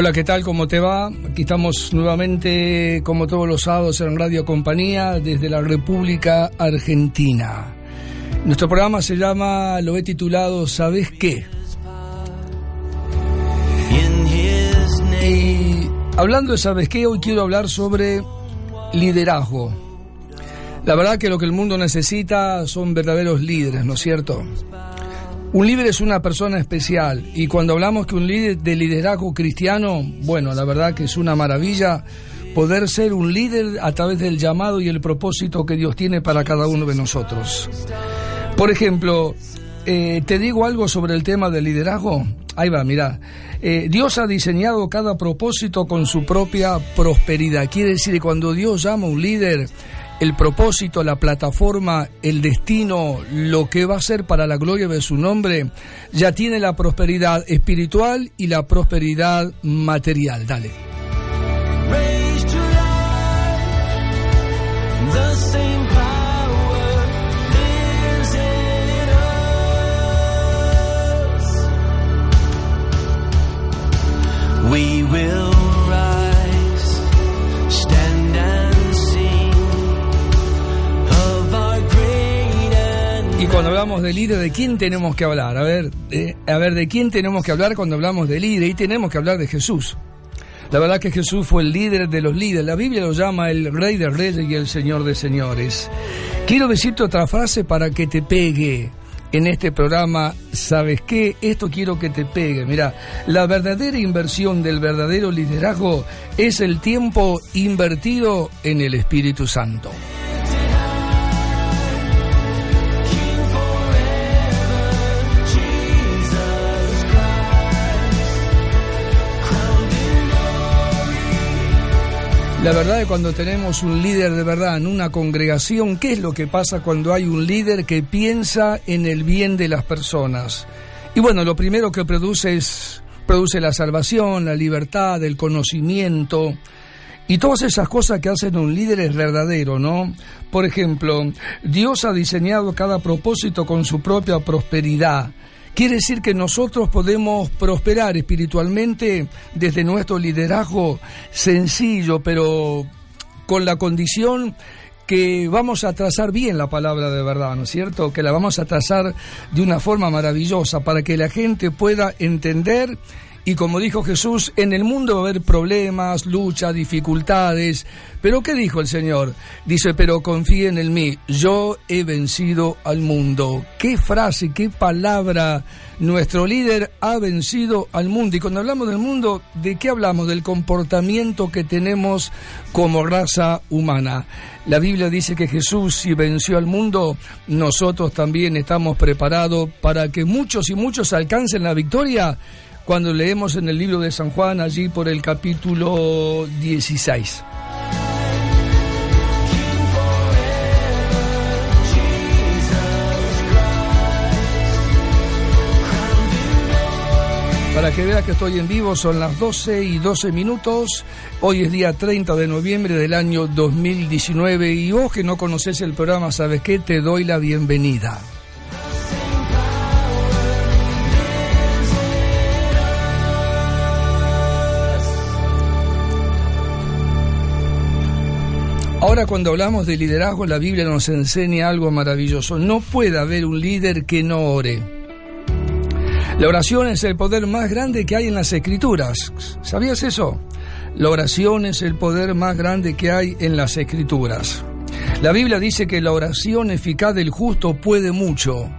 Hola, ¿qué tal? ¿Cómo te va? Aquí estamos nuevamente, como todos los sábados, en Radio Compañía desde la República Argentina. Nuestro programa se llama, lo he titulado ¿Sabes qué? Y hablando de ¿Sabes qué? Hoy quiero hablar sobre liderazgo. La verdad que lo que el mundo necesita son verdaderos líderes, ¿no es cierto? Un líder es una persona especial y cuando hablamos que un líder de liderazgo cristiano, bueno, la verdad que es una maravilla poder ser un líder a través del llamado y el propósito que Dios tiene para cada uno de nosotros. Por ejemplo, eh, te digo algo sobre el tema del liderazgo. Ahí va, mira. Eh, Dios ha diseñado cada propósito con su propia prosperidad. Quiere decir que cuando Dios llama a un líder, el propósito, la plataforma, el destino, lo que va a ser para la gloria de su nombre, ya tiene la prosperidad espiritual y la prosperidad material. Dale. Cuando hablamos de líder, ¿de quién tenemos que hablar? A ver, a ver, ¿de quién tenemos que hablar cuando hablamos de líder? Y tenemos que hablar de Jesús. La verdad que Jesús fue el líder de los líderes. La Biblia lo llama el rey de reyes y el señor de señores. Quiero decirte otra frase para que te pegue en este programa. ¿Sabes qué? Esto quiero que te pegue. Mira, la verdadera inversión del verdadero liderazgo es el tiempo invertido en el Espíritu Santo. La verdad es cuando tenemos un líder de verdad en una congregación, ¿qué es lo que pasa cuando hay un líder que piensa en el bien de las personas? Y bueno, lo primero que produce es produce la salvación, la libertad, el conocimiento y todas esas cosas que hacen un líder es verdadero, ¿no? Por ejemplo, Dios ha diseñado cada propósito con su propia prosperidad. Quiere decir que nosotros podemos prosperar espiritualmente desde nuestro liderazgo sencillo, pero con la condición que vamos a trazar bien la palabra de verdad, ¿no es cierto? Que la vamos a trazar de una forma maravillosa para que la gente pueda entender y como dijo Jesús, en el mundo va a haber problemas, luchas, dificultades. Pero ¿qué dijo el Señor? Dice, pero confíen en mí, yo he vencido al mundo. ¿Qué frase, qué palabra? Nuestro líder ha vencido al mundo. Y cuando hablamos del mundo, ¿de qué hablamos? Del comportamiento que tenemos como raza humana. La Biblia dice que Jesús, si venció al mundo, nosotros también estamos preparados para que muchos y muchos alcancen la victoria cuando leemos en el libro de San Juan, allí por el capítulo 16. Para que veas que estoy en vivo, son las 12 y 12 minutos. Hoy es día 30 de noviembre del año 2019 y vos que no conoces el programa, ¿sabes qué? Te doy la bienvenida. Ahora cuando hablamos de liderazgo, la Biblia nos enseña algo maravilloso. No puede haber un líder que no ore. La oración es el poder más grande que hay en las escrituras. ¿Sabías eso? La oración es el poder más grande que hay en las escrituras. La Biblia dice que la oración eficaz del justo puede mucho.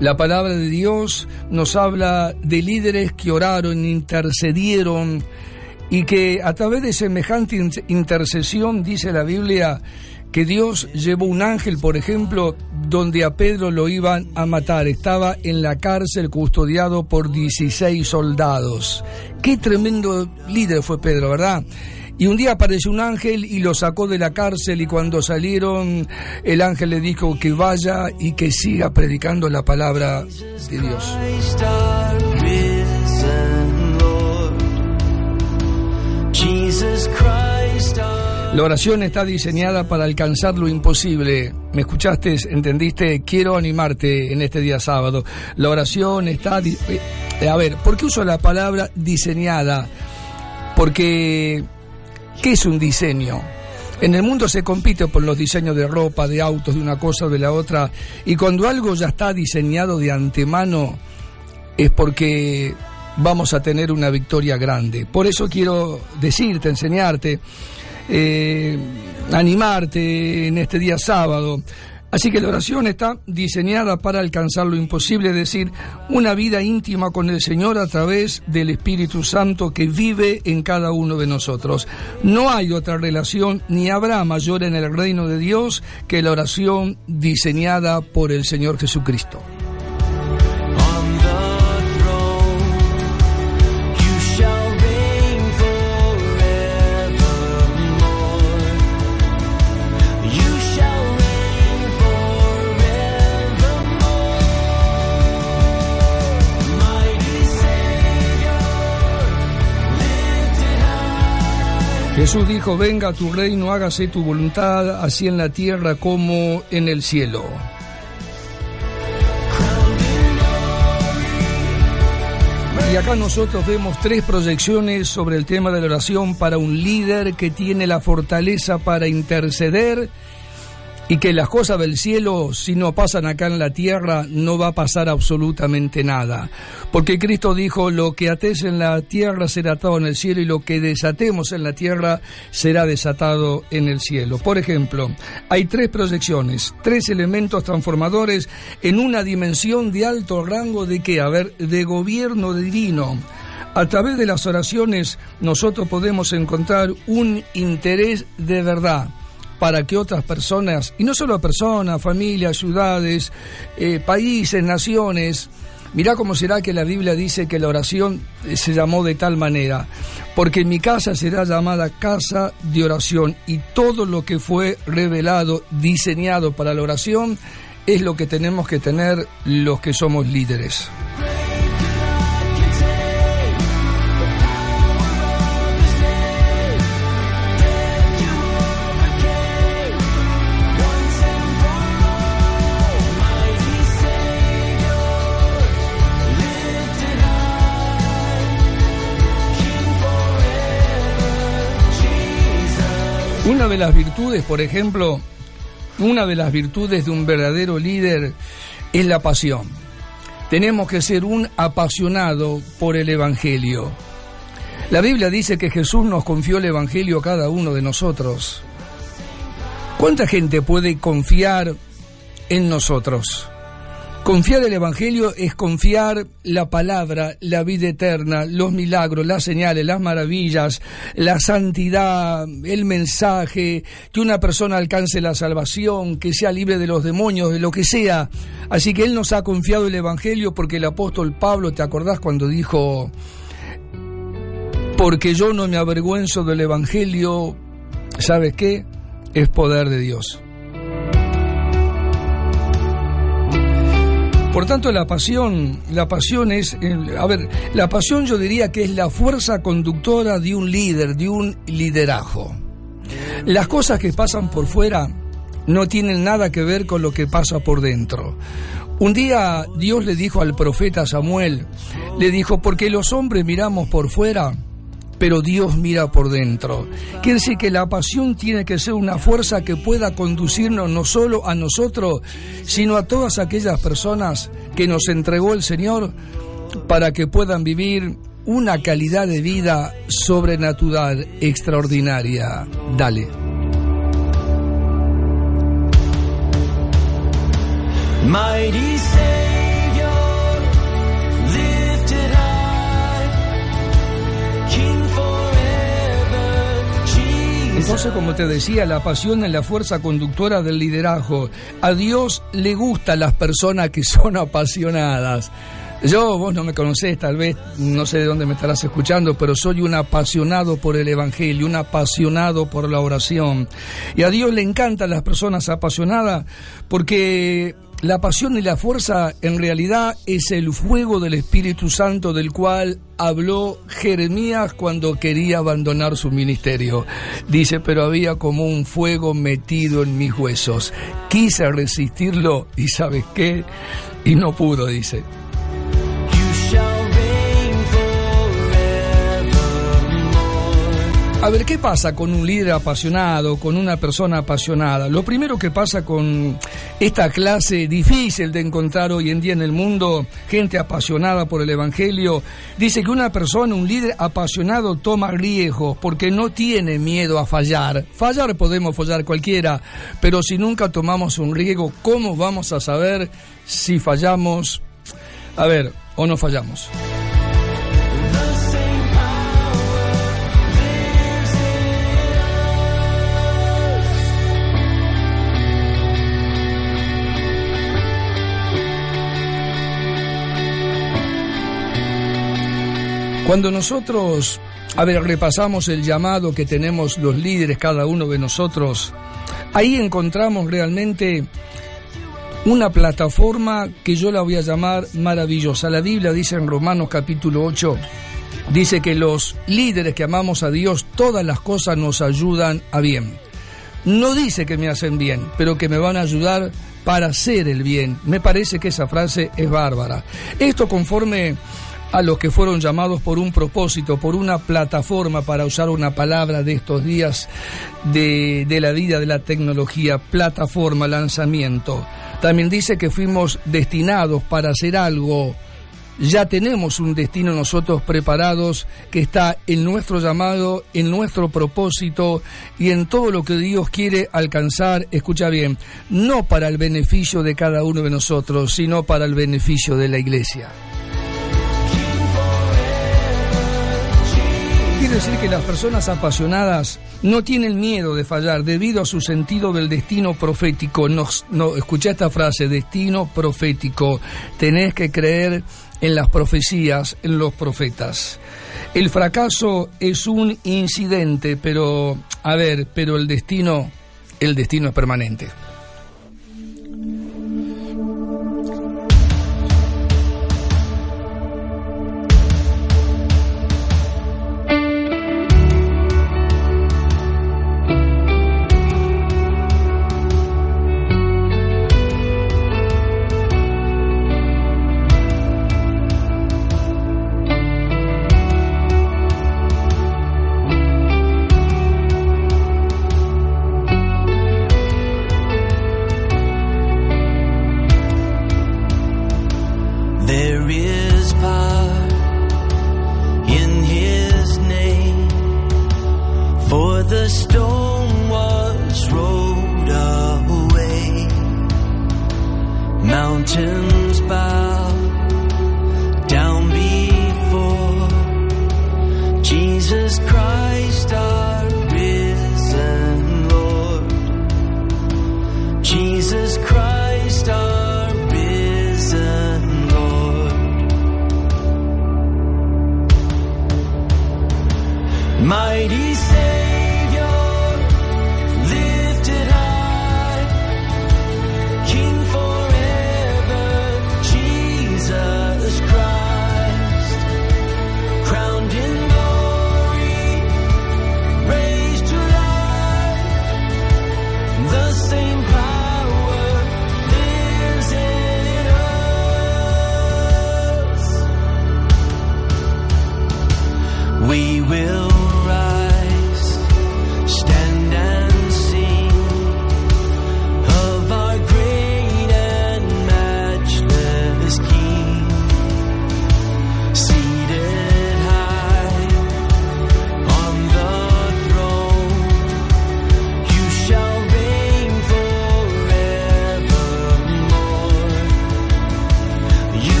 La palabra de Dios nos habla de líderes que oraron, intercedieron, y que a través de semejante intercesión, dice la Biblia, que Dios llevó un ángel, por ejemplo, donde a Pedro lo iban a matar. Estaba en la cárcel custodiado por 16 soldados. Qué tremendo líder fue Pedro, ¿verdad? Y un día apareció un ángel y lo sacó de la cárcel y cuando salieron el ángel le dijo que vaya y que siga predicando la palabra de Dios. La oración está diseñada para alcanzar lo imposible. ¿Me escuchaste? ¿Entendiste? Quiero animarte en este día sábado. La oración está... Eh, a ver, ¿por qué uso la palabra diseñada? Porque, ¿qué es un diseño? En el mundo se compite por los diseños de ropa, de autos, de una cosa o de la otra, y cuando algo ya está diseñado de antemano, es porque vamos a tener una victoria grande. Por eso quiero decirte, enseñarte, eh, animarte en este día sábado Así que la oración está diseñada para alcanzar lo imposible, es decir, una vida íntima con el Señor a través del Espíritu Santo que vive en cada uno de nosotros. No hay otra relación ni habrá mayor en el reino de Dios que la oración diseñada por el Señor Jesucristo. Jesús dijo, venga a tu reino, hágase tu voluntad, así en la tierra como en el cielo. Y acá nosotros vemos tres proyecciones sobre el tema de la oración para un líder que tiene la fortaleza para interceder y que las cosas del cielo, si no pasan acá en la tierra, no va a pasar absolutamente nada. Porque Cristo dijo, lo que ates en la tierra será atado en el cielo y lo que desatemos en la tierra será desatado en el cielo. Por ejemplo, hay tres proyecciones, tres elementos transformadores en una dimensión de alto rango de qué? A ver, de gobierno divino. A través de las oraciones nosotros podemos encontrar un interés de verdad para que otras personas, y no solo personas, familias, ciudades, eh, países, naciones, mirá cómo será que la Biblia dice que la oración eh, se llamó de tal manera, porque mi casa será llamada casa de oración y todo lo que fue revelado, diseñado para la oración, es lo que tenemos que tener los que somos líderes. Una de las virtudes, por ejemplo, una de las virtudes de un verdadero líder es la pasión. Tenemos que ser un apasionado por el Evangelio. La Biblia dice que Jesús nos confió el Evangelio a cada uno de nosotros. ¿Cuánta gente puede confiar en nosotros? Confiar el Evangelio es confiar la palabra, la vida eterna, los milagros, las señales, las maravillas, la santidad, el mensaje, que una persona alcance la salvación, que sea libre de los demonios, de lo que sea. Así que Él nos ha confiado el Evangelio porque el apóstol Pablo, ¿te acordás cuando dijo, porque yo no me avergüenzo del Evangelio, ¿sabes qué? Es poder de Dios. Por tanto, la pasión, la pasión es, a ver, la pasión yo diría que es la fuerza conductora de un líder, de un liderazgo. Las cosas que pasan por fuera no tienen nada que ver con lo que pasa por dentro. Un día Dios le dijo al profeta Samuel, le dijo, porque los hombres miramos por fuera, pero Dios mira por dentro. Quiere decir que la pasión tiene que ser una fuerza que pueda conducirnos no solo a nosotros, sino a todas aquellas personas que nos entregó el Señor para que puedan vivir una calidad de vida sobrenatural, extraordinaria. Dale. Entonces, como te decía, la pasión es la fuerza conductora del liderazgo. A Dios le gustan las personas que son apasionadas. Yo, vos no me conocés, tal vez, no sé de dónde me estarás escuchando, pero soy un apasionado por el Evangelio, un apasionado por la oración. Y a Dios le encantan las personas apasionadas porque la pasión y la fuerza en realidad es el fuego del Espíritu Santo del cual habló Jeremías cuando quería abandonar su ministerio. Dice, pero había como un fuego metido en mis huesos. Quise resistirlo y sabes qué, y no pudo, dice. A ver, ¿qué pasa con un líder apasionado, con una persona apasionada? Lo primero que pasa con esta clase difícil de encontrar hoy en día en el mundo, gente apasionada por el Evangelio, dice que una persona, un líder apasionado toma riesgos porque no tiene miedo a fallar. Fallar podemos fallar cualquiera, pero si nunca tomamos un riesgo, ¿cómo vamos a saber si fallamos? A ver, o no fallamos. Cuando nosotros, a ver, repasamos el llamado que tenemos los líderes, cada uno de nosotros, ahí encontramos realmente una plataforma que yo la voy a llamar maravillosa. La Biblia dice en Romanos capítulo 8, dice que los líderes que amamos a Dios, todas las cosas nos ayudan a bien. No dice que me hacen bien, pero que me van a ayudar para hacer el bien. Me parece que esa frase es bárbara. Esto conforme a los que fueron llamados por un propósito, por una plataforma, para usar una palabra de estos días de, de, la vida de la tecnología, plataforma, lanzamiento. También dice que fuimos destinados para hacer algo. Ya tenemos un destino nosotros preparados que está en nuestro llamado, en nuestro propósito y en todo lo que Dios quiere alcanzar, escucha bien, no para el beneficio de cada uno de nosotros, sino para el beneficio de la iglesia. Quiere decir que las personas apasionadas no tienen miedo de fallar debido a su sentido del destino profético. No, no, escuché esta frase, destino profético. Tenés que creer en las profecías, en los profetas. El fracaso es un incidente, pero, a ver, pero el destino, el destino es permanente. mighty Savior.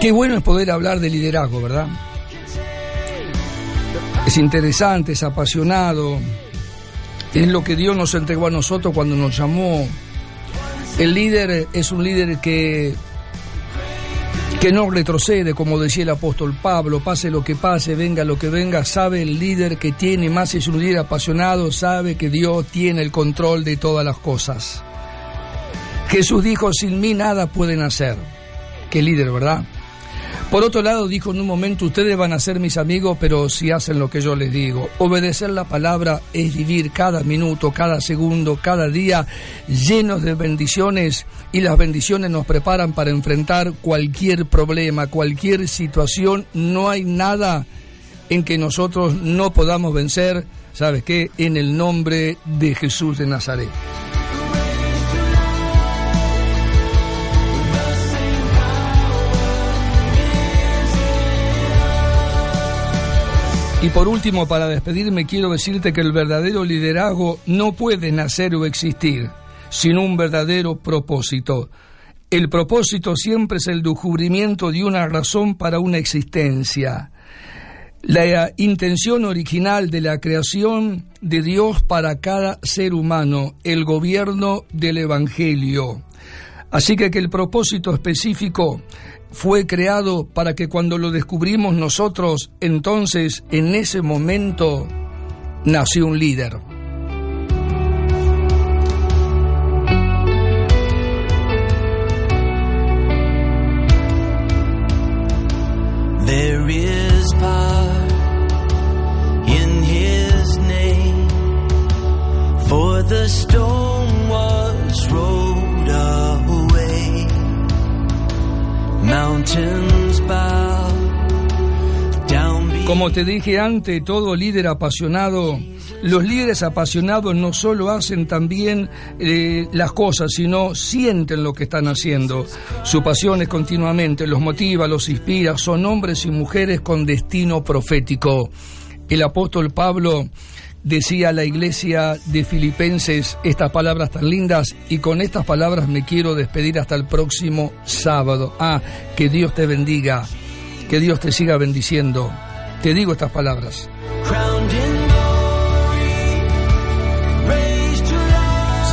Qué bueno es poder hablar de liderazgo, ¿verdad? Es interesante, es apasionado, es lo que Dios nos entregó a nosotros cuando nos llamó. El líder es un líder que, que no retrocede, como decía el apóstol Pablo, pase lo que pase, venga lo que venga, sabe el líder que tiene, más es un líder apasionado, sabe que Dios tiene el control de todas las cosas. Jesús dijo, sin mí nada pueden hacer. Qué líder, ¿verdad? Por otro lado, dijo en un momento, ustedes van a ser mis amigos, pero si hacen lo que yo les digo. Obedecer la palabra es vivir cada minuto, cada segundo, cada día llenos de bendiciones y las bendiciones nos preparan para enfrentar cualquier problema, cualquier situación. No hay nada en que nosotros no podamos vencer, ¿sabes qué? En el nombre de Jesús de Nazaret. Y por último, para despedirme, quiero decirte que el verdadero liderazgo no puede nacer o existir sin un verdadero propósito. El propósito siempre es el descubrimiento de una razón para una existencia. La intención original de la creación de Dios para cada ser humano, el gobierno del Evangelio. Así que que el propósito específico fue creado para que cuando lo descubrimos nosotros, entonces en ese momento nació un líder. Te dije antes, todo líder apasionado, los líderes apasionados no solo hacen también eh, las cosas, sino sienten lo que están haciendo. Su pasión es continuamente, los motiva, los inspira, son hombres y mujeres con destino profético. El apóstol Pablo decía a la iglesia de Filipenses estas palabras tan lindas y con estas palabras me quiero despedir hasta el próximo sábado. Ah, que Dios te bendiga, que Dios te siga bendiciendo. Te digo estas palabras.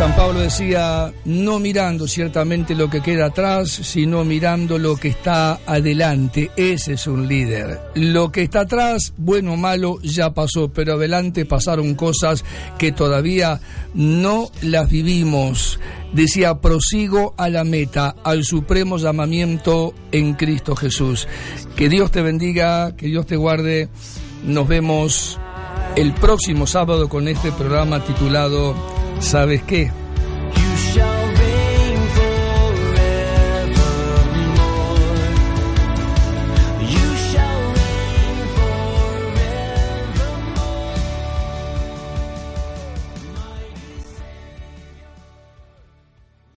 San Pablo decía, no mirando ciertamente lo que queda atrás, sino mirando lo que está adelante. Ese es un líder. Lo que está atrás, bueno o malo, ya pasó, pero adelante pasaron cosas que todavía no las vivimos. Decía, prosigo a la meta, al supremo llamamiento en Cristo Jesús. Que Dios te bendiga, que Dios te guarde. Nos vemos el próximo sábado con este programa titulado ¿Sabes qué?